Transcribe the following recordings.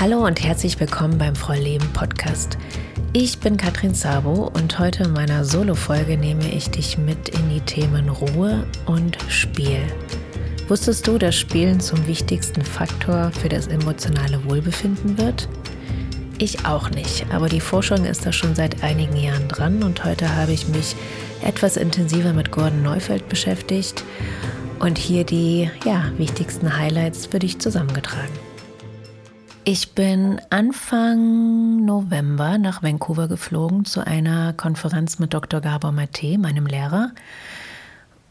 Hallo und herzlich willkommen beim Frau Leben Podcast. Ich bin Katrin Sabo und heute in meiner Solo-Folge nehme ich dich mit in die Themen Ruhe und Spiel. Wusstest du, dass Spielen zum wichtigsten Faktor für das emotionale Wohlbefinden wird? Ich auch nicht, aber die Forschung ist da schon seit einigen Jahren dran und heute habe ich mich etwas intensiver mit Gordon Neufeld beschäftigt und hier die ja, wichtigsten Highlights für dich zusammengetragen. Ich bin Anfang November nach Vancouver geflogen zu einer Konferenz mit Dr. Gabor Mate, meinem Lehrer.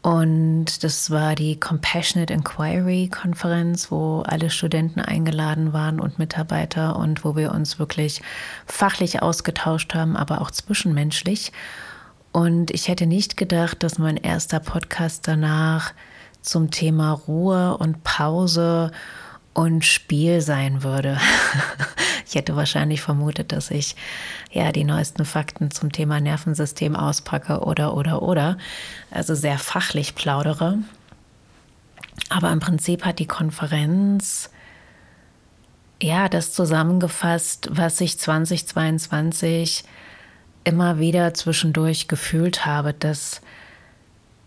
Und das war die Compassionate Inquiry Konferenz, wo alle Studenten eingeladen waren und Mitarbeiter und wo wir uns wirklich fachlich ausgetauscht haben, aber auch zwischenmenschlich. Und ich hätte nicht gedacht, dass mein erster Podcast danach zum Thema Ruhe und Pause und Spiel sein würde. ich hätte wahrscheinlich vermutet, dass ich ja die neuesten Fakten zum Thema Nervensystem auspacke oder oder oder, also sehr fachlich plaudere. Aber im Prinzip hat die Konferenz ja das zusammengefasst, was ich 2022 immer wieder zwischendurch gefühlt habe, dass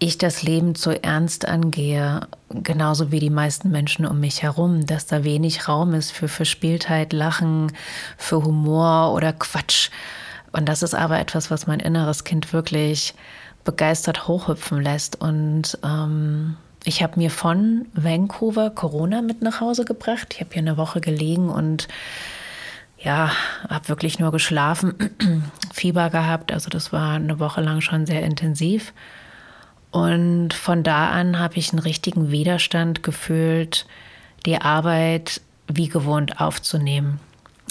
ich das Leben zu ernst angehe, genauso wie die meisten Menschen um mich herum, dass da wenig Raum ist für Verspieltheit, Lachen, für Humor oder Quatsch. Und das ist aber etwas, was mein inneres Kind wirklich begeistert hochhüpfen lässt. Und ähm, ich habe mir von Vancouver Corona mit nach Hause gebracht. Ich habe hier eine Woche gelegen und ja, habe wirklich nur geschlafen, Fieber gehabt. Also das war eine Woche lang schon sehr intensiv. Und von da an habe ich einen richtigen Widerstand gefühlt, die Arbeit wie gewohnt aufzunehmen.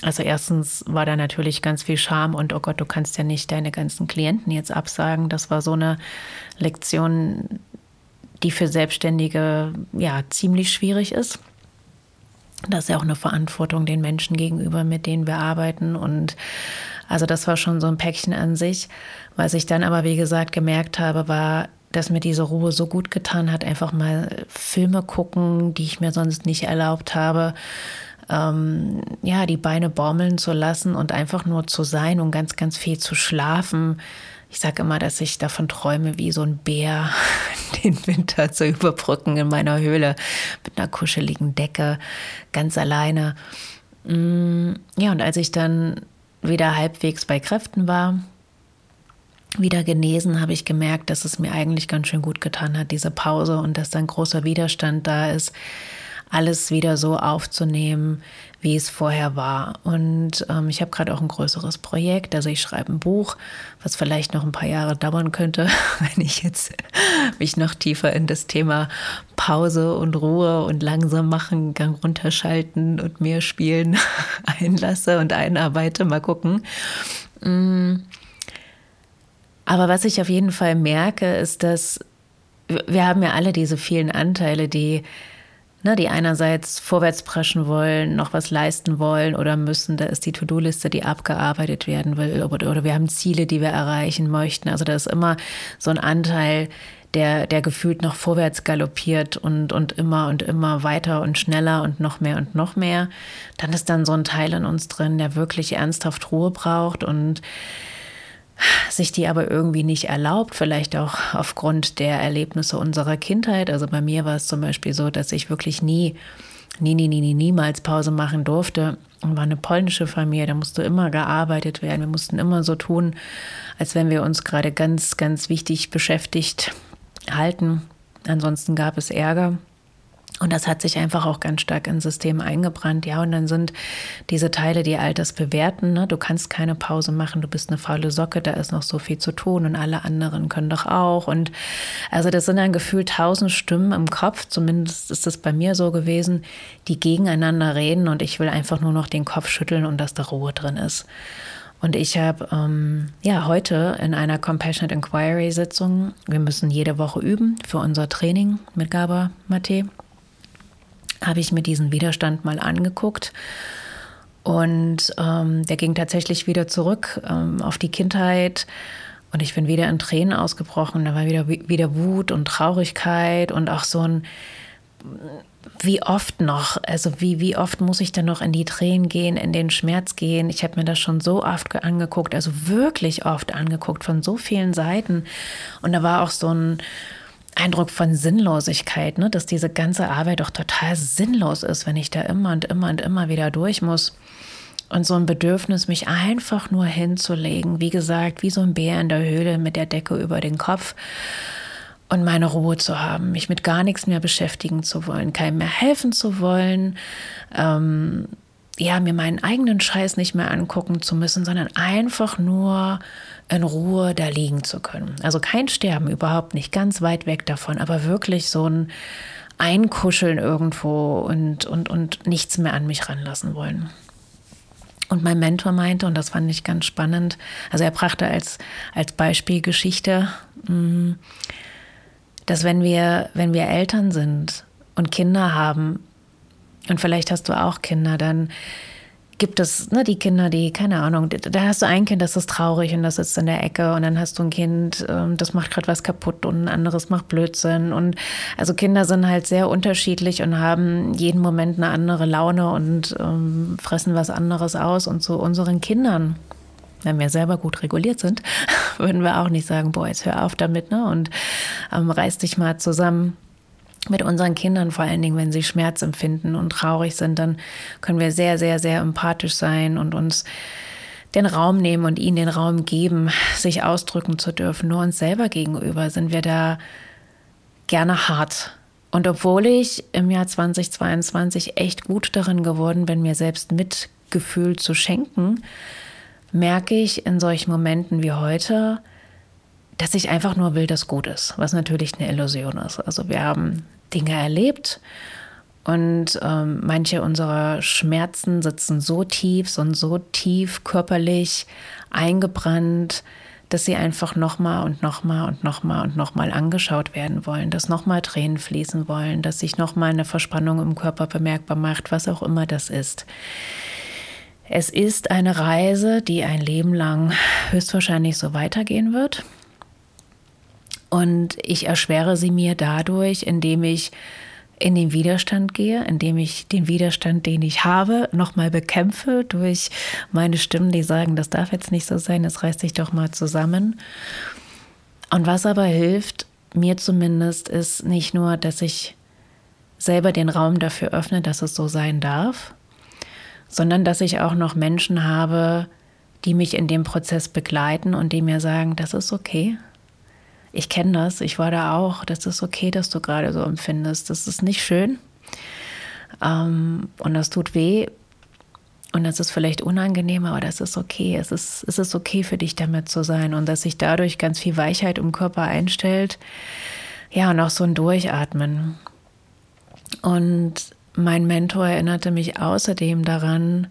Also erstens war da natürlich ganz viel Scham und oh Gott, du kannst ja nicht deine ganzen Klienten jetzt absagen. Das war so eine Lektion, die für Selbstständige ja ziemlich schwierig ist. Das ist ja auch eine Verantwortung den Menschen gegenüber, mit denen wir arbeiten. Und also das war schon so ein Päckchen an sich. Was ich dann aber, wie gesagt, gemerkt habe, war, dass mir diese Ruhe so gut getan hat, einfach mal Filme gucken, die ich mir sonst nicht erlaubt habe. Ähm, ja, die Beine baumeln zu lassen und einfach nur zu sein und ganz, ganz viel zu schlafen. Ich sage immer, dass ich davon träume, wie so ein Bär den Winter zu überbrücken in meiner Höhle mit einer kuscheligen Decke, ganz alleine. Mm, ja, und als ich dann wieder halbwegs bei Kräften war, wieder genesen, habe ich gemerkt, dass es mir eigentlich ganz schön gut getan hat, diese Pause und dass dann großer Widerstand da ist, alles wieder so aufzunehmen, wie es vorher war. Und ähm, ich habe gerade auch ein größeres Projekt. Also ich schreibe ein Buch, was vielleicht noch ein paar Jahre dauern könnte, wenn ich jetzt mich noch tiefer in das Thema Pause und Ruhe und langsam machen, Gang runterschalten und mehr spielen einlasse und einarbeite. Mal gucken. Mm. Aber was ich auf jeden Fall merke, ist, dass wir haben ja alle diese vielen Anteile, die, ne, die einerseits vorwärts preschen wollen, noch was leisten wollen oder müssen. Da ist die To-Do-Liste, die abgearbeitet werden will. Oder, wir haben Ziele, die wir erreichen möchten. Also da ist immer so ein Anteil, der, der gefühlt noch vorwärts galoppiert und, und immer und immer weiter und schneller und noch mehr und noch mehr. Dann ist dann so ein Teil in uns drin, der wirklich ernsthaft Ruhe braucht und sich die aber irgendwie nicht erlaubt, vielleicht auch aufgrund der Erlebnisse unserer Kindheit. Also bei mir war es zum Beispiel so, dass ich wirklich nie, nie, nie, nie, nie niemals Pause machen durfte. Und war eine polnische Familie, da musste immer gearbeitet werden. Wir mussten immer so tun, als wenn wir uns gerade ganz, ganz wichtig beschäftigt halten. Ansonsten gab es Ärger. Und das hat sich einfach auch ganz stark ins System eingebrannt. Ja, und dann sind diese Teile, die all das bewerten. Ne? Du kannst keine Pause machen, du bist eine faule Socke, da ist noch so viel zu tun und alle anderen können doch auch. Und also das sind dann gefühlt tausend Stimmen im Kopf, zumindest ist das bei mir so gewesen, die gegeneinander reden und ich will einfach nur noch den Kopf schütteln und dass da Ruhe drin ist. Und ich habe ähm, ja heute in einer Compassionate Inquiry Sitzung, wir müssen jede Woche üben für unser Training mit Gaba Mate habe ich mir diesen Widerstand mal angeguckt. Und ähm, der ging tatsächlich wieder zurück ähm, auf die Kindheit. Und ich bin wieder in Tränen ausgebrochen. Da war wieder, wieder Wut und Traurigkeit und auch so ein, wie oft noch, also wie, wie oft muss ich denn noch in die Tränen gehen, in den Schmerz gehen? Ich habe mir das schon so oft angeguckt, also wirklich oft angeguckt, von so vielen Seiten. Und da war auch so ein Eindruck von Sinnlosigkeit, ne? dass diese ganze Arbeit doch total sinnlos ist, wenn ich da immer und immer und immer wieder durch muss. Und so ein Bedürfnis, mich einfach nur hinzulegen, wie gesagt, wie so ein Bär in der Höhle mit der Decke über den Kopf und meine Ruhe zu haben, mich mit gar nichts mehr beschäftigen zu wollen, keinem mehr helfen zu wollen, ähm, ja, mir meinen eigenen Scheiß nicht mehr angucken zu müssen, sondern einfach nur in Ruhe da liegen zu können. Also kein Sterben, überhaupt nicht, ganz weit weg davon, aber wirklich so ein Einkuscheln irgendwo und, und, und nichts mehr an mich ranlassen wollen. Und mein Mentor meinte, und das fand ich ganz spannend, also er brachte als, als Beispiel Geschichte, mm, dass wenn wir, wenn wir Eltern sind und Kinder haben, und vielleicht hast du auch Kinder, dann gibt es ne, die Kinder, die, keine Ahnung, da hast du ein Kind, das ist traurig und das sitzt in der Ecke und dann hast du ein Kind, ähm, das macht gerade was kaputt und ein anderes macht Blödsinn. Und also Kinder sind halt sehr unterschiedlich und haben jeden Moment eine andere Laune und ähm, fressen was anderes aus. Und zu unseren Kindern, wenn wir selber gut reguliert sind, würden wir auch nicht sagen, boah, jetzt hör auf damit, ne? Und ähm, reiß dich mal zusammen mit unseren Kindern, vor allen Dingen, wenn sie Schmerz empfinden und traurig sind, dann können wir sehr, sehr, sehr empathisch sein und uns den Raum nehmen und ihnen den Raum geben, sich ausdrücken zu dürfen. Nur uns selber gegenüber sind wir da gerne hart. Und obwohl ich im Jahr 2022 echt gut darin geworden bin, mir selbst Mitgefühl zu schenken, merke ich in solchen Momenten wie heute, dass ich einfach nur will, dass gut ist, was natürlich eine Illusion ist. Also wir haben Dinge erlebt und ähm, manche unserer Schmerzen sitzen so tief, sind so tief körperlich eingebrannt, dass sie einfach nochmal und nochmal und nochmal und nochmal angeschaut werden wollen, dass nochmal Tränen fließen wollen, dass sich nochmal eine Verspannung im Körper bemerkbar macht, was auch immer das ist. Es ist eine Reise, die ein Leben lang höchstwahrscheinlich so weitergehen wird. Und ich erschwere sie mir dadurch, indem ich in den Widerstand gehe, indem ich den Widerstand, den ich habe, nochmal bekämpfe durch meine Stimmen, die sagen, das darf jetzt nicht so sein, das reißt sich doch mal zusammen. Und was aber hilft, mir zumindest, ist nicht nur, dass ich selber den Raum dafür öffne, dass es so sein darf, sondern dass ich auch noch Menschen habe, die mich in dem Prozess begleiten und die mir sagen, das ist okay, ich kenne das, ich war da auch, das ist okay, dass du gerade so empfindest. Das ist nicht schön ähm, und das tut weh und das ist vielleicht unangenehm, aber das ist okay. Es ist, es ist okay für dich damit zu sein und dass sich dadurch ganz viel Weichheit im Körper einstellt. Ja, und auch so ein Durchatmen. Und mein Mentor erinnerte mich außerdem daran,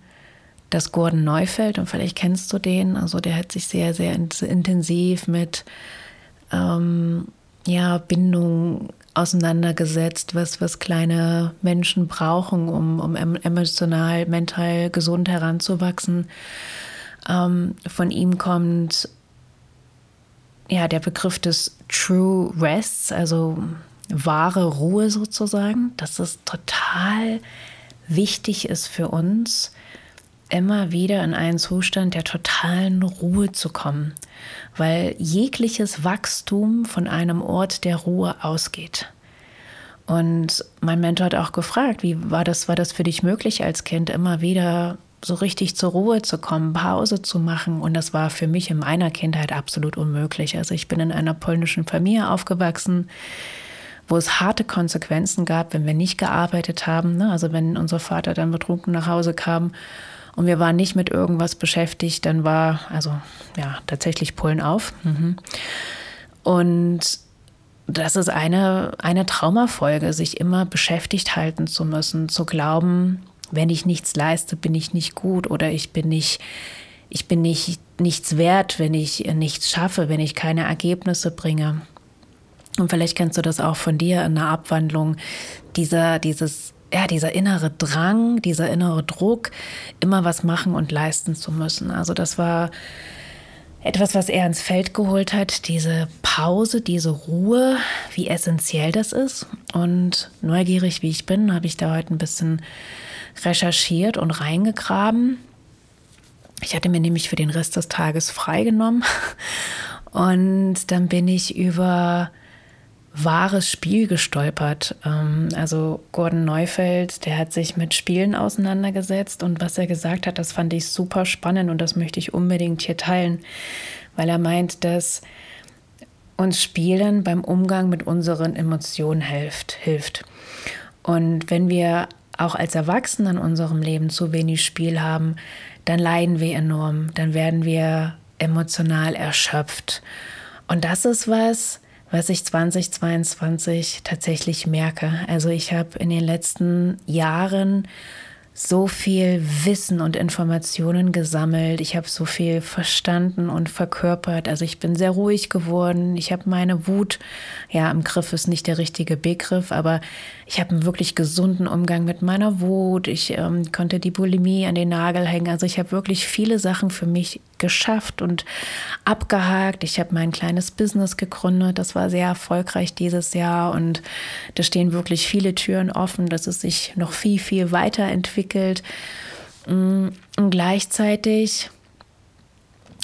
dass Gordon Neufeld, und vielleicht kennst du den, also der hat sich sehr, sehr intensiv mit ähm, ja, Bindung auseinandergesetzt, was, was kleine Menschen brauchen, um, um emotional, mental gesund heranzuwachsen. Ähm, von ihm kommt ja der Begriff des True Rests, also wahre Ruhe sozusagen, dass es total wichtig ist für uns, immer wieder in einen Zustand der totalen Ruhe zu kommen, weil jegliches Wachstum von einem Ort der Ruhe ausgeht. Und mein Mentor hat auch gefragt, wie war das, war das für dich möglich als Kind, immer wieder so richtig zur Ruhe zu kommen, Pause zu machen. Und das war für mich in meiner Kindheit absolut unmöglich. Also ich bin in einer polnischen Familie aufgewachsen, wo es harte Konsequenzen gab, wenn wir nicht gearbeitet haben. Ne? Also wenn unser Vater dann betrunken nach Hause kam und wir waren nicht mit irgendwas beschäftigt, dann war, also ja, tatsächlich Pullen auf. Mhm. Und das ist eine, eine Traumafolge, sich immer beschäftigt halten zu müssen, zu glauben, wenn ich nichts leiste, bin ich nicht gut oder ich bin nicht, ich bin nicht nichts wert, wenn ich nichts schaffe, wenn ich keine Ergebnisse bringe. Und vielleicht kennst du das auch von dir in der Abwandlung, dieser, dieses ja, dieser innere Drang, dieser innere Druck, immer was machen und leisten zu müssen. Also das war etwas, was er ins Feld geholt hat, diese Pause, diese Ruhe, wie essentiell das ist. Und neugierig wie ich bin, habe ich da heute ein bisschen recherchiert und reingegraben. Ich hatte mir nämlich für den Rest des Tages freigenommen. Und dann bin ich über wahres Spiel gestolpert. Ähm, also Gordon Neufeld, der hat sich mit Spielen auseinandergesetzt und was er gesagt hat, das fand ich super spannend und das möchte ich unbedingt hier teilen, weil er meint, dass uns Spielen beim Umgang mit unseren Emotionen hilft. hilft. Und wenn wir auch als Erwachsene in unserem Leben zu wenig Spiel haben, dann leiden wir enorm, dann werden wir emotional erschöpft. Und das ist was, was ich 2022 tatsächlich merke. Also ich habe in den letzten Jahren so viel Wissen und Informationen gesammelt. Ich habe so viel verstanden und verkörpert. Also ich bin sehr ruhig geworden. Ich habe meine Wut, ja, im Griff ist nicht der richtige Begriff, aber ich habe einen wirklich gesunden Umgang mit meiner Wut. Ich ähm, konnte die Bulimie an den Nagel hängen. Also ich habe wirklich viele Sachen für mich geschafft und abgehakt. Ich habe mein kleines Business gegründet. Das war sehr erfolgreich dieses Jahr und da stehen wirklich viele Türen offen, dass es sich noch viel, viel weiterentwickelt. Mm, und gleichzeitig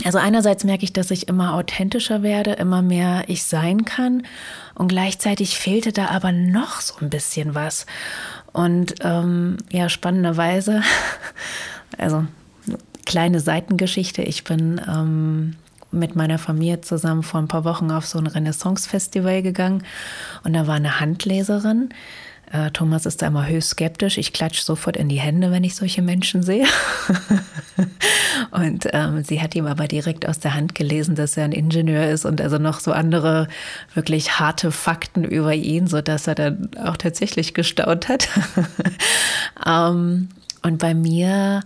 also einerseits merke ich, dass ich immer authentischer werde, immer mehr ich sein kann und gleichzeitig fehlte da aber noch so ein bisschen was. Und ähm, ja, spannenderweise, also kleine Seitengeschichte. Ich bin ähm, mit meiner Familie zusammen vor ein paar Wochen auf so ein Renaissance-Festival gegangen und da war eine Handleserin. Äh, Thomas ist da immer höchst skeptisch. Ich klatsche sofort in die Hände, wenn ich solche Menschen sehe. und ähm, sie hat ihm aber direkt aus der Hand gelesen, dass er ein Ingenieur ist und also noch so andere wirklich harte Fakten über ihn, sodass er dann auch tatsächlich gestaunt hat. ähm, und bei mir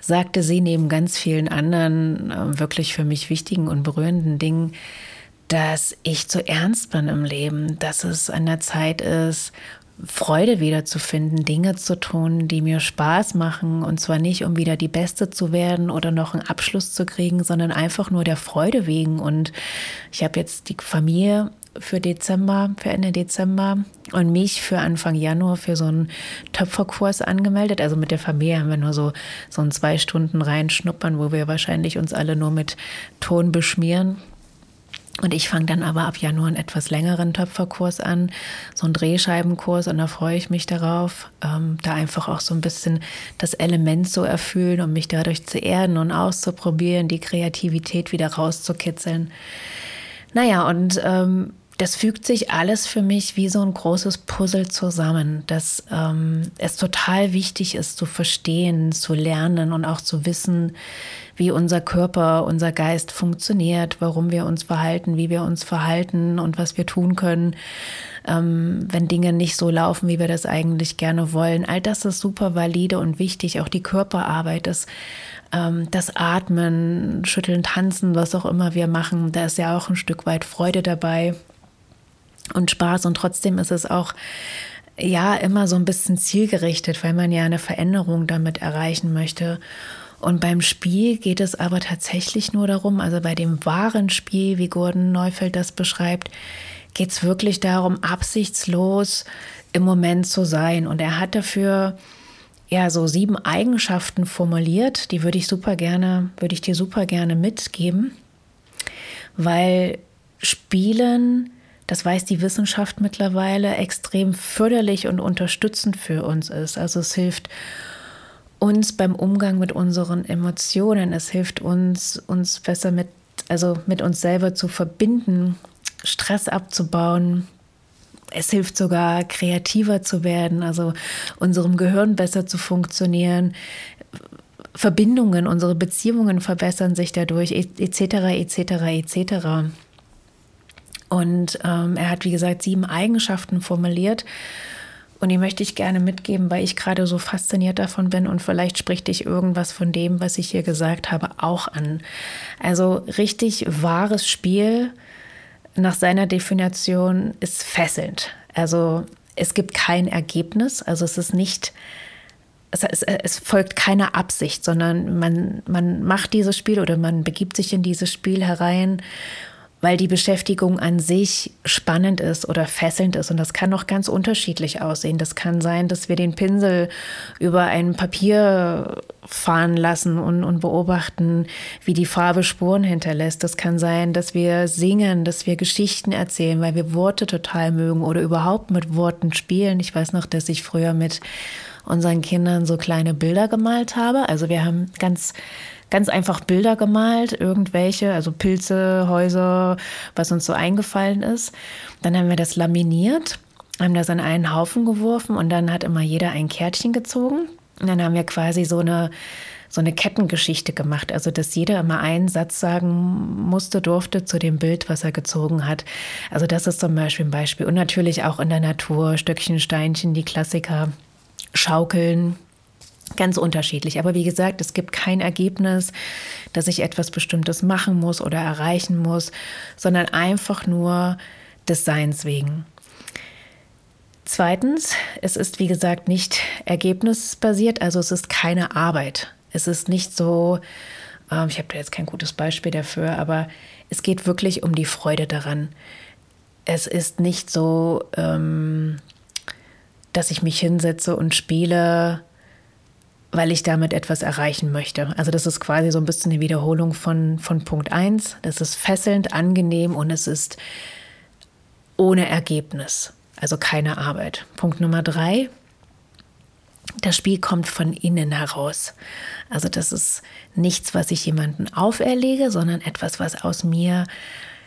sagte sie neben ganz vielen anderen äh, wirklich für mich wichtigen und berührenden Dingen, dass ich zu ernst bin im Leben, dass es an der Zeit ist, Freude wiederzufinden, Dinge zu tun, die mir Spaß machen. Und zwar nicht, um wieder die Beste zu werden oder noch einen Abschluss zu kriegen, sondern einfach nur der Freude wegen. Und ich habe jetzt die Familie für Dezember, für Ende Dezember und mich für Anfang Januar für so einen Töpferkurs angemeldet. Also mit der Familie haben wir nur so, so ein zwei Stunden reinschnuppern, wo wir wahrscheinlich uns alle nur mit Ton beschmieren. Und ich fange dann aber ab Januar einen etwas längeren Töpferkurs an, so einen Drehscheibenkurs und da freue ich mich darauf, ähm, da einfach auch so ein bisschen das Element zu erfüllen und mich dadurch zu erden und auszuprobieren, die Kreativität wieder rauszukitzeln. Naja, und ähm, das fügt sich alles für mich wie so ein großes Puzzle zusammen, dass ähm, es total wichtig ist zu verstehen, zu lernen und auch zu wissen, wie unser Körper, unser Geist funktioniert, warum wir uns verhalten, wie wir uns verhalten und was wir tun können, ähm, wenn Dinge nicht so laufen, wie wir das eigentlich gerne wollen. All das ist super valide und wichtig. Auch die Körperarbeit, das, ähm, das Atmen, Schütteln, Tanzen, was auch immer wir machen, da ist ja auch ein Stück weit Freude dabei und Spaß und trotzdem ist es auch ja immer so ein bisschen zielgerichtet, weil man ja eine Veränderung damit erreichen möchte. Und beim Spiel geht es aber tatsächlich nur darum, also bei dem wahren Spiel, wie Gordon Neufeld das beschreibt, geht es wirklich darum, absichtslos im Moment zu sein. Und er hat dafür ja so sieben Eigenschaften formuliert, die würde ich super gerne, würde ich dir super gerne mitgeben, weil Spielen das weiß die Wissenschaft mittlerweile, extrem förderlich und unterstützend für uns ist. Also es hilft uns beim Umgang mit unseren Emotionen. Es hilft uns, uns besser mit, also mit uns selber zu verbinden, Stress abzubauen. Es hilft sogar, kreativer zu werden, also unserem Gehirn besser zu funktionieren. Verbindungen, unsere Beziehungen verbessern sich dadurch, etc., etc., etc. Und ähm, er hat, wie gesagt, sieben Eigenschaften formuliert. Und die möchte ich gerne mitgeben, weil ich gerade so fasziniert davon bin und vielleicht spricht dich irgendwas von dem, was ich hier gesagt habe, auch an. Also richtig wahres Spiel nach seiner Definition ist fesselnd. Also es gibt kein Ergebnis, also es ist nicht es, es, folgt keiner Absicht, sondern man, man macht dieses Spiel oder man begibt sich in dieses Spiel herein weil die Beschäftigung an sich spannend ist oder fesselnd ist. Und das kann auch ganz unterschiedlich aussehen. Das kann sein, dass wir den Pinsel über ein Papier fahren lassen und, und beobachten, wie die Farbe Spuren hinterlässt. Das kann sein, dass wir singen, dass wir Geschichten erzählen, weil wir Worte total mögen oder überhaupt mit Worten spielen. Ich weiß noch, dass ich früher mit unseren Kindern so kleine Bilder gemalt habe. Also wir haben ganz ganz einfach Bilder gemalt, irgendwelche, also Pilze, Häuser, was uns so eingefallen ist. Dann haben wir das laminiert, haben das an einen Haufen geworfen und dann hat immer jeder ein Kärtchen gezogen. Und dann haben wir quasi so eine so eine Kettengeschichte gemacht, also dass jeder immer einen Satz sagen musste, durfte zu dem Bild, was er gezogen hat. Also das ist zum Beispiel ein Beispiel. Und natürlich auch in der Natur, Stöckchen, Steinchen, die Klassiker, Schaukeln, Ganz unterschiedlich. Aber wie gesagt, es gibt kein Ergebnis, dass ich etwas Bestimmtes machen muss oder erreichen muss, sondern einfach nur des Seins wegen. Zweitens, es ist wie gesagt nicht ergebnisbasiert, also es ist keine Arbeit. Es ist nicht so, äh, ich habe da jetzt kein gutes Beispiel dafür, aber es geht wirklich um die Freude daran. Es ist nicht so, ähm, dass ich mich hinsetze und spiele weil ich damit etwas erreichen möchte. Also das ist quasi so ein bisschen eine Wiederholung von, von Punkt 1. Das ist fesselnd, angenehm und es ist ohne Ergebnis, also keine Arbeit. Punkt Nummer 3. Das Spiel kommt von innen heraus. Also das ist nichts, was ich jemandem auferlege, sondern etwas, was aus mir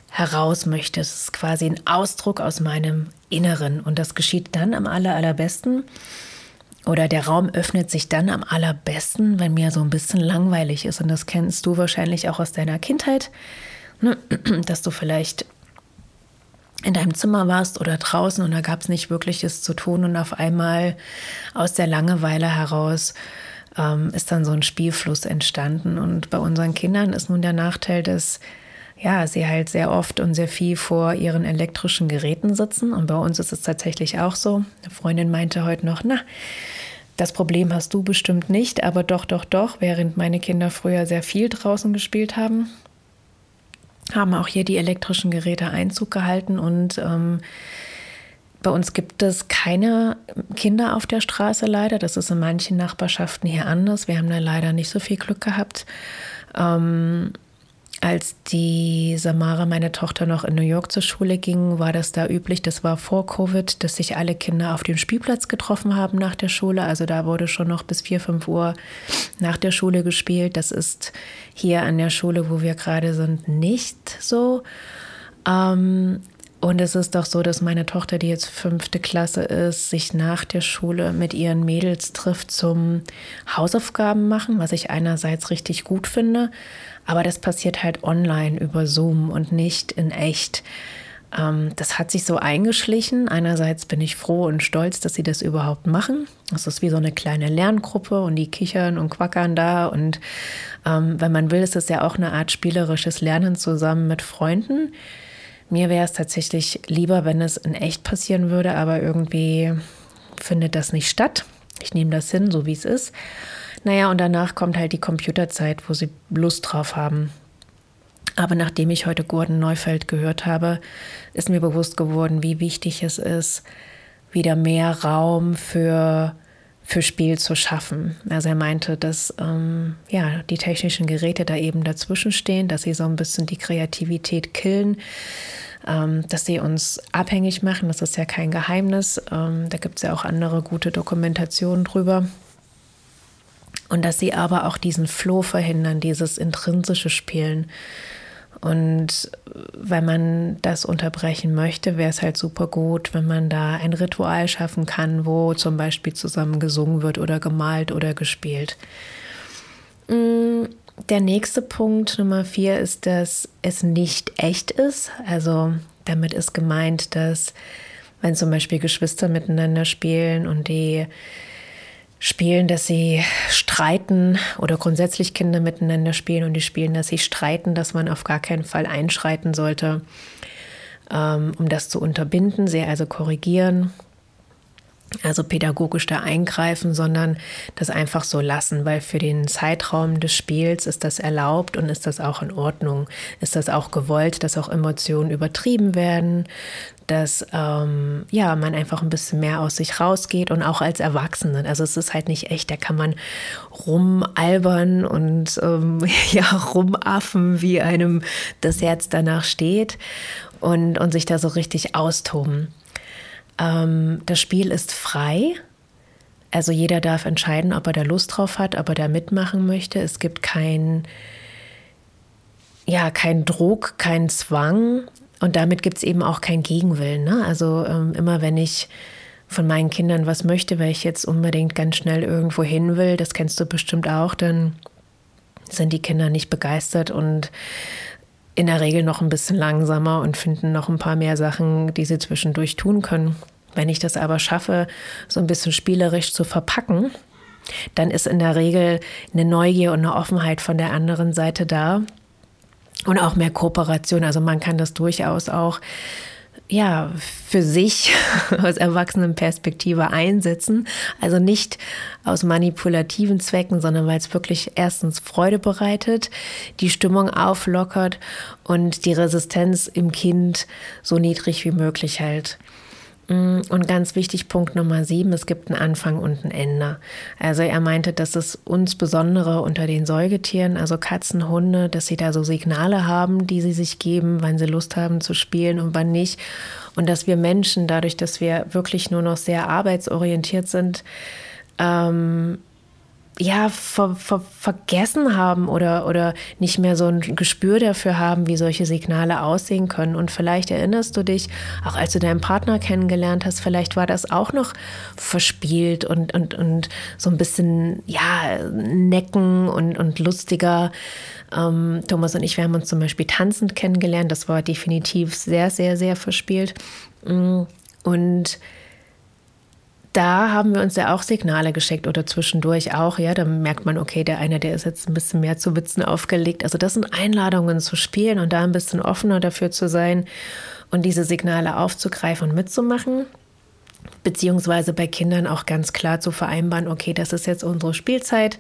heraus möchte. Es ist quasi ein Ausdruck aus meinem Inneren. Und das geschieht dann am aller, allerbesten, oder der Raum öffnet sich dann am allerbesten, wenn mir so ein bisschen langweilig ist. Und das kennst du wahrscheinlich auch aus deiner Kindheit, ne? dass du vielleicht in deinem Zimmer warst oder draußen und da gab es nicht wirkliches zu tun und auf einmal aus der Langeweile heraus ähm, ist dann so ein Spielfluss entstanden. Und bei unseren Kindern ist nun der Nachteil, dass ja, sie halt sehr oft und sehr viel vor ihren elektrischen Geräten sitzen. Und bei uns ist es tatsächlich auch so. Eine Freundin meinte heute noch, na, das Problem hast du bestimmt nicht, aber doch, doch, doch, während meine Kinder früher sehr viel draußen gespielt haben, haben auch hier die elektrischen Geräte Einzug gehalten und ähm, bei uns gibt es keine Kinder auf der Straße leider. Das ist in manchen Nachbarschaften hier anders. Wir haben da leider nicht so viel Glück gehabt. Ähm, als die Samara, meine Tochter, noch in New York zur Schule ging, war das da üblich, das war vor Covid, dass sich alle Kinder auf dem Spielplatz getroffen haben nach der Schule. Also da wurde schon noch bis 4, 5 Uhr nach der Schule gespielt. Das ist hier an der Schule, wo wir gerade sind, nicht so. Ähm, und es ist doch so, dass meine Tochter, die jetzt fünfte Klasse ist, sich nach der Schule mit ihren Mädels trifft zum Hausaufgaben machen, was ich einerseits richtig gut finde, aber das passiert halt online über Zoom und nicht in echt. Ähm, das hat sich so eingeschlichen. Einerseits bin ich froh und stolz, dass sie das überhaupt machen. Das ist wie so eine kleine Lerngruppe und die kichern und quackern da. Und ähm, wenn man will, ist es ja auch eine Art spielerisches Lernen zusammen mit Freunden. Mir wäre es tatsächlich lieber, wenn es in echt passieren würde, aber irgendwie findet das nicht statt. Ich nehme das hin, so wie es ist. Naja, und danach kommt halt die Computerzeit, wo sie Lust drauf haben. Aber nachdem ich heute Gordon Neufeld gehört habe, ist mir bewusst geworden, wie wichtig es ist, wieder mehr Raum für, für Spiel zu schaffen. Also er meinte, dass ähm, ja, die technischen Geräte da eben dazwischen stehen, dass sie so ein bisschen die Kreativität killen ähm, dass sie uns abhängig machen. Das ist ja kein Geheimnis. Ähm, da gibt es ja auch andere gute Dokumentationen drüber. Und dass sie aber auch diesen Flow verhindern, dieses intrinsische Spielen. Und wenn man das unterbrechen möchte, wäre es halt super gut, wenn man da ein Ritual schaffen kann, wo zum Beispiel zusammen gesungen wird oder gemalt oder gespielt. Mm, der nächste Punkt, Nummer vier, ist, dass es nicht echt ist. Also damit ist gemeint, dass wenn zum Beispiel Geschwister miteinander spielen und die spielen, dass sie streiten oder grundsätzlich Kinder miteinander spielen und die spielen, dass sie streiten, dass man auf gar keinen Fall einschreiten sollte, ähm, um das zu unterbinden, sie also korrigieren also pädagogisch da eingreifen, sondern das einfach so lassen, weil für den Zeitraum des Spiels ist das erlaubt und ist das auch in Ordnung. Ist das auch gewollt, dass auch Emotionen übertrieben werden, dass ähm, ja man einfach ein bisschen mehr aus sich rausgeht und auch als Erwachsene. Also es ist halt nicht echt, da kann man rumalbern und ähm, ja rumaffen, wie einem das Herz danach steht und, und sich da so richtig austoben. Ähm, das Spiel ist frei. Also jeder darf entscheiden, ob er da Lust drauf hat, ob er da mitmachen möchte. Es gibt kein, ja, kein Druck, kein Zwang. Und damit gibt es eben auch keinen Gegenwillen. Ne? Also ähm, immer wenn ich von meinen Kindern was möchte, weil ich jetzt unbedingt ganz schnell irgendwo hin will, das kennst du bestimmt auch, dann sind die Kinder nicht begeistert und in der Regel noch ein bisschen langsamer und finden noch ein paar mehr Sachen, die sie zwischendurch tun können. Wenn ich das aber schaffe, so ein bisschen spielerisch zu verpacken, dann ist in der Regel eine Neugier und eine Offenheit von der anderen Seite da und auch mehr Kooperation. Also man kann das durchaus auch ja, für sich aus Erwachsenenperspektive einsetzen. Also nicht aus manipulativen Zwecken, sondern weil es wirklich erstens Freude bereitet, die Stimmung auflockert und die Resistenz im Kind so niedrig wie möglich hält. Mm, und ganz wichtig, Punkt Nummer sieben, es gibt einen Anfang und ein Ende. Also er meinte, dass es uns besondere unter den Säugetieren, also Katzen, Hunde, dass sie da so Signale haben, die sie sich geben, wann sie Lust haben zu spielen und wann nicht. Und dass wir Menschen, dadurch, dass wir wirklich nur noch sehr arbeitsorientiert sind, ähm, ja, ver, ver, vergessen haben oder, oder nicht mehr so ein Gespür dafür haben, wie solche Signale aussehen können. Und vielleicht erinnerst du dich, auch als du deinen Partner kennengelernt hast, vielleicht war das auch noch verspielt und, und, und so ein bisschen, ja, necken und, und lustiger. Ähm, Thomas und ich, wir haben uns zum Beispiel tanzend kennengelernt. Das war definitiv sehr, sehr, sehr verspielt. Mm, und da haben wir uns ja auch Signale geschickt oder zwischendurch auch, ja, da merkt man, okay, der eine, der ist jetzt ein bisschen mehr zu Witzen aufgelegt. Also das sind Einladungen zu spielen und da ein bisschen offener dafür zu sein und diese Signale aufzugreifen und mitzumachen. Beziehungsweise bei Kindern auch ganz klar zu vereinbaren, okay, das ist jetzt unsere Spielzeit,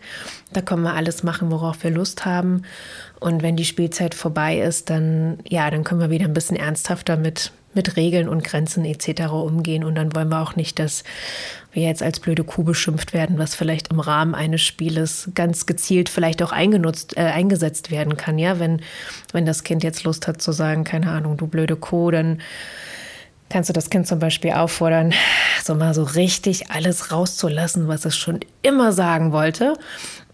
da können wir alles machen, worauf wir Lust haben. Und wenn die Spielzeit vorbei ist, dann, ja, dann können wir wieder ein bisschen ernsthafter mit mit Regeln und Grenzen etc. umgehen. Und dann wollen wir auch nicht, dass wir jetzt als blöde Kuh beschimpft werden, was vielleicht im Rahmen eines Spieles ganz gezielt vielleicht auch eingenutzt, äh, eingesetzt werden kann. Ja, wenn, wenn das Kind jetzt Lust hat zu sagen, keine Ahnung, du blöde Kuh, dann kannst du das Kind zum Beispiel auffordern, so mal so richtig alles rauszulassen, was es schon immer sagen wollte,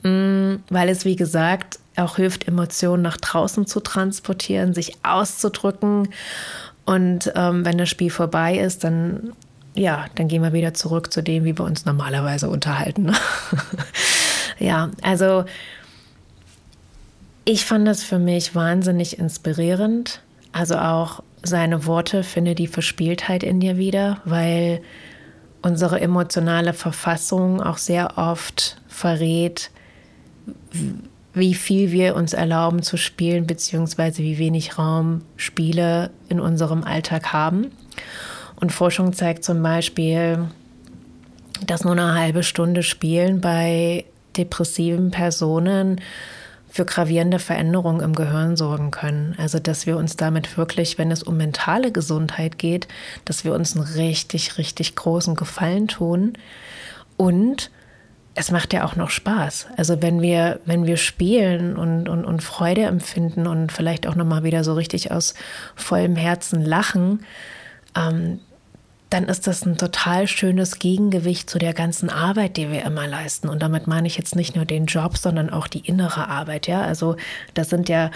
mm, weil es, wie gesagt, auch hilft, Emotionen nach draußen zu transportieren, sich auszudrücken und ähm, wenn das Spiel vorbei ist, dann ja, dann gehen wir wieder zurück zu dem, wie wir uns normalerweise unterhalten. Ja, also ich fand das für mich wahnsinnig inspirierend. Also auch seine Worte, finde die Verspieltheit in dir wieder, weil unsere emotionale Verfassung auch sehr oft verrät, wie viel wir uns erlauben zu spielen, beziehungsweise wie wenig Raum Spiele in unserem Alltag haben. Und Forschung zeigt zum Beispiel, dass nur eine halbe Stunde Spielen bei depressiven Personen für gravierende Veränderungen im Gehirn sorgen können. Also dass wir uns damit wirklich, wenn es um mentale Gesundheit geht, dass wir uns einen richtig, richtig großen Gefallen tun und es macht ja auch noch Spaß. Also wenn wir, wenn wir spielen und, und, und Freude empfinden und vielleicht auch nochmal wieder so richtig aus vollem Herzen lachen, ähm, dann ist das ein total schönes Gegengewicht zu der ganzen Arbeit, die wir immer leisten. Und damit meine ich jetzt nicht nur den Job, sondern auch die innere Arbeit. Ja, also das sind ja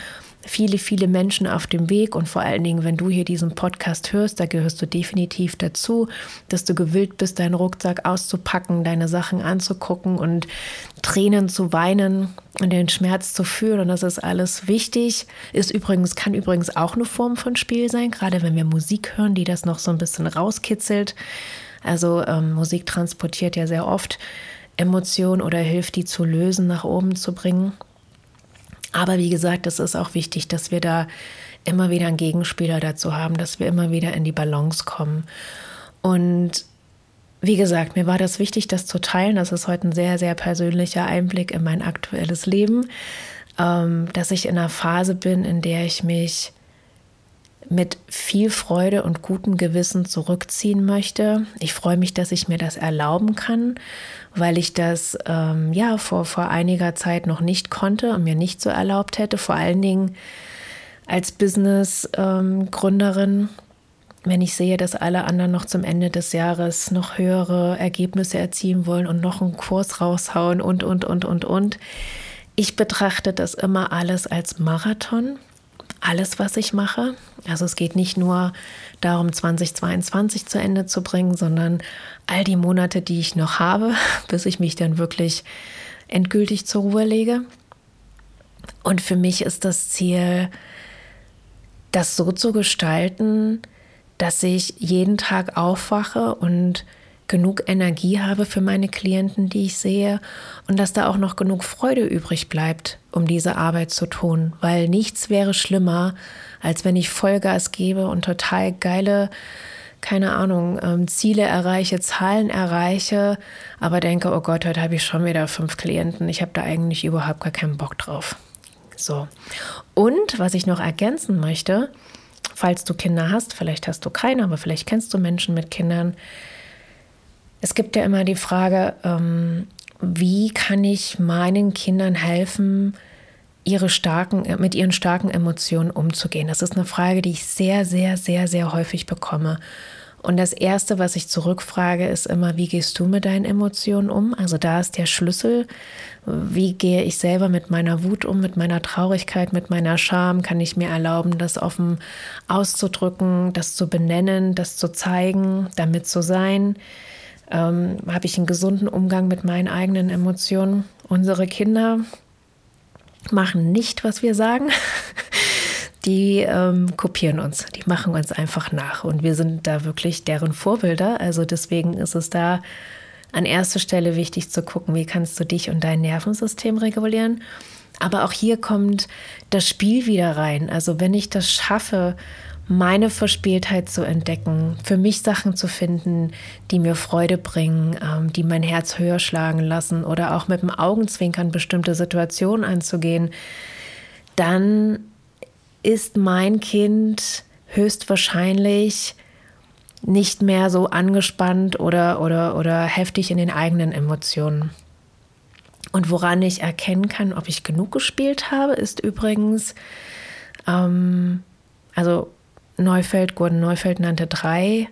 viele, viele Menschen auf dem Weg und vor allen Dingen, wenn du hier diesen Podcast hörst, da gehörst du definitiv dazu, dass du gewillt bist, deinen Rucksack auszupacken, deine Sachen anzugucken und Tränen zu weinen und den Schmerz zu fühlen und das ist alles wichtig. Ist übrigens, kann übrigens auch eine Form von Spiel sein, gerade wenn wir Musik hören, die das noch so ein bisschen rauskitzelt. Also ähm, Musik transportiert ja sehr oft Emotionen oder hilft, die zu lösen, nach oben zu bringen. Aber wie gesagt, es ist auch wichtig, dass wir da immer wieder einen Gegenspieler dazu haben, dass wir immer wieder in die Balance kommen. Und wie gesagt, mir war das wichtig, das zu teilen. Das ist heute ein sehr, sehr persönlicher Einblick in mein aktuelles Leben, ähm, dass ich in einer Phase bin, in der ich mich mit viel Freude und gutem Gewissen zurückziehen möchte. Ich freue mich, dass ich mir das erlauben kann, weil ich das ähm, ja vor, vor einiger Zeit noch nicht konnte und mir nicht so erlaubt hätte. Vor allen Dingen als Business-Gründerin, ähm, wenn ich sehe, dass alle anderen noch zum Ende des Jahres noch höhere Ergebnisse erzielen wollen und noch einen Kurs raushauen und, und, und, und, und. Ich betrachte das immer alles als Marathon alles, was ich mache. Also es geht nicht nur darum, 2022 zu Ende zu bringen, sondern all die Monate, die ich noch habe, bis ich mich dann wirklich endgültig zur Ruhe lege. Und für mich ist das Ziel, das so zu gestalten, dass ich jeden Tag aufwache und genug Energie habe für meine Klienten, die ich sehe und dass da auch noch genug Freude übrig bleibt, um diese Arbeit zu tun, weil nichts wäre schlimmer, als wenn ich Vollgas gebe und total geile, keine Ahnung, ähm, Ziele erreiche, Zahlen erreiche, aber denke, oh Gott, heute habe ich schon wieder fünf Klienten, ich habe da eigentlich überhaupt gar keinen Bock drauf. So. Und was ich noch ergänzen möchte, falls du Kinder hast, vielleicht hast du keine, aber vielleicht kennst du Menschen mit Kindern, es gibt ja immer die Frage, ähm, wie kann ich meinen Kindern helfen, ihre starken, mit ihren starken Emotionen umzugehen? Das ist eine Frage, die ich sehr, sehr, sehr, sehr häufig bekomme. Und das Erste, was ich zurückfrage, ist immer, wie gehst du mit deinen Emotionen um? Also da ist der Schlüssel. Wie gehe ich selber mit meiner Wut um, mit meiner Traurigkeit, mit meiner Scham? Kann ich mir erlauben, das offen auszudrücken, das zu benennen, das zu zeigen, damit zu sein? Ähm, habe ich einen gesunden Umgang mit meinen eigenen Emotionen. Unsere Kinder machen nicht, was wir sagen. Die ähm, kopieren uns, die machen uns einfach nach und wir sind da wirklich deren Vorbilder. Also deswegen ist es da an erster Stelle wichtig zu gucken, wie kannst du dich und dein Nervensystem regulieren. Aber auch hier kommt das Spiel wieder rein. Also wenn ich das schaffe, meine Verspieltheit zu entdecken, für mich Sachen zu finden, die mir Freude bringen, ähm, die mein Herz höher schlagen lassen oder auch mit dem Augenzwinkern bestimmte Situationen anzugehen, dann ist mein Kind höchstwahrscheinlich nicht mehr so angespannt oder, oder, oder heftig in den eigenen Emotionen. Und woran ich erkennen kann, ob ich genug gespielt habe, ist übrigens, ähm, also Neufeld, Gordon Neufeld nannte drei,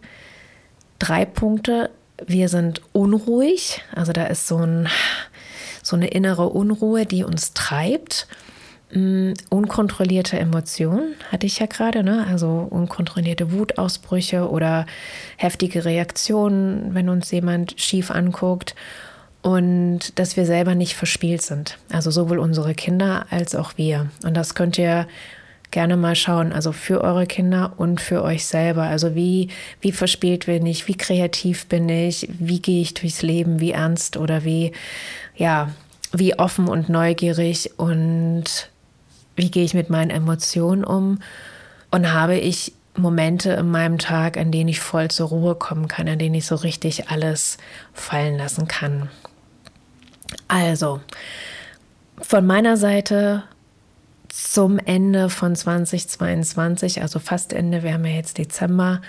drei Punkte. Wir sind unruhig, also da ist so, ein, so eine innere Unruhe, die uns treibt. Mm, unkontrollierte Emotionen hatte ich ja gerade, ne? also unkontrollierte Wutausbrüche oder heftige Reaktionen, wenn uns jemand schief anguckt und dass wir selber nicht verspielt sind. Also sowohl unsere Kinder als auch wir. Und das könnt ihr gerne mal schauen, also für eure Kinder und für euch selber. Also wie, wie verspielt bin ich, wie kreativ bin ich, wie gehe ich durchs Leben, wie ernst oder wie, ja, wie offen und neugierig und wie gehe ich mit meinen Emotionen um und habe ich Momente in meinem Tag, an denen ich voll zur Ruhe kommen kann, an denen ich so richtig alles fallen lassen kann. Also, von meiner Seite zum Ende von 2022, also fast Ende, wir haben ja jetzt Dezember,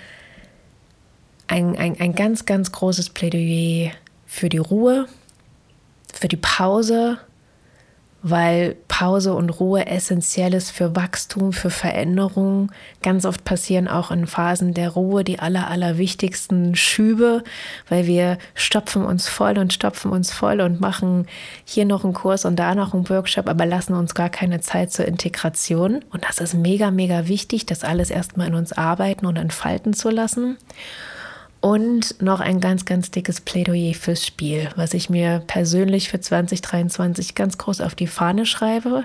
ein, ein, ein ganz, ganz großes Plädoyer für die Ruhe, für die Pause, weil Pause und Ruhe essentiell ist für Wachstum, für Veränderung. Ganz oft passieren auch in Phasen der Ruhe die aller, allerwichtigsten Schübe, weil wir stopfen uns voll und stopfen uns voll und machen hier noch einen Kurs und da noch einen Workshop, aber lassen uns gar keine Zeit zur Integration. Und das ist mega, mega wichtig, das alles erstmal in uns arbeiten und entfalten zu lassen. Und noch ein ganz, ganz dickes Plädoyer fürs Spiel, was ich mir persönlich für 2023 ganz groß auf die Fahne schreibe,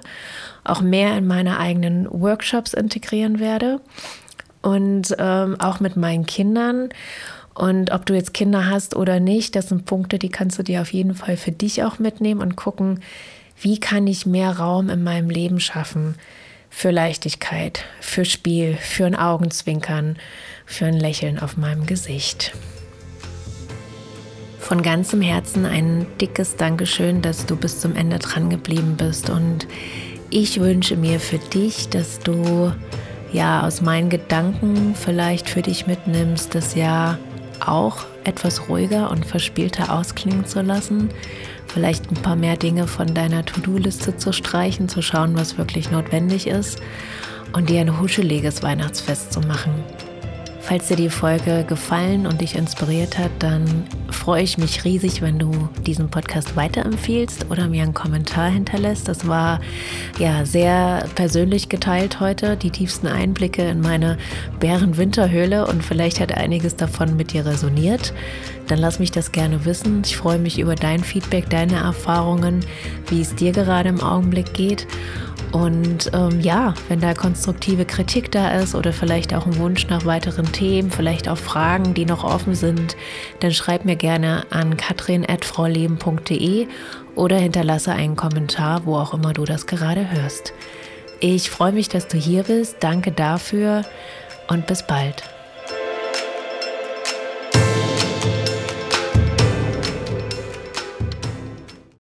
auch mehr in meine eigenen Workshops integrieren werde und ähm, auch mit meinen Kindern. Und ob du jetzt Kinder hast oder nicht, das sind Punkte, die kannst du dir auf jeden Fall für dich auch mitnehmen und gucken, wie kann ich mehr Raum in meinem Leben schaffen für Leichtigkeit, für Spiel, für ein Augenzwinkern, für ein Lächeln auf meinem Gesicht. Von ganzem Herzen ein dickes Dankeschön, dass du bis zum Ende dran geblieben bist. Und ich wünsche mir für dich, dass du ja aus meinen Gedanken vielleicht für dich mitnimmst, das Jahr auch etwas ruhiger und verspielter ausklingen zu lassen. Vielleicht ein paar mehr Dinge von deiner To-Do-Liste zu streichen, zu schauen, was wirklich notwendig ist und dir ein huscheliges Weihnachtsfest zu machen. Falls dir die Folge gefallen und dich inspiriert hat, dann freue ich mich riesig, wenn du diesen Podcast weiterempfiehlst oder mir einen Kommentar hinterlässt. Das war ja sehr persönlich geteilt heute, die tiefsten Einblicke in meine Bärenwinterhöhle und vielleicht hat einiges davon mit dir resoniert. Dann lass mich das gerne wissen. Ich freue mich über dein Feedback, deine Erfahrungen, wie es dir gerade im Augenblick geht. Und ähm, ja, wenn da konstruktive Kritik da ist oder vielleicht auch ein Wunsch nach weiteren Themen, vielleicht auch Fragen, die noch offen sind, dann schreib mir gerne an katrin.frauleben.de oder hinterlasse einen Kommentar, wo auch immer du das gerade hörst. Ich freue mich, dass du hier bist. Danke dafür und bis bald.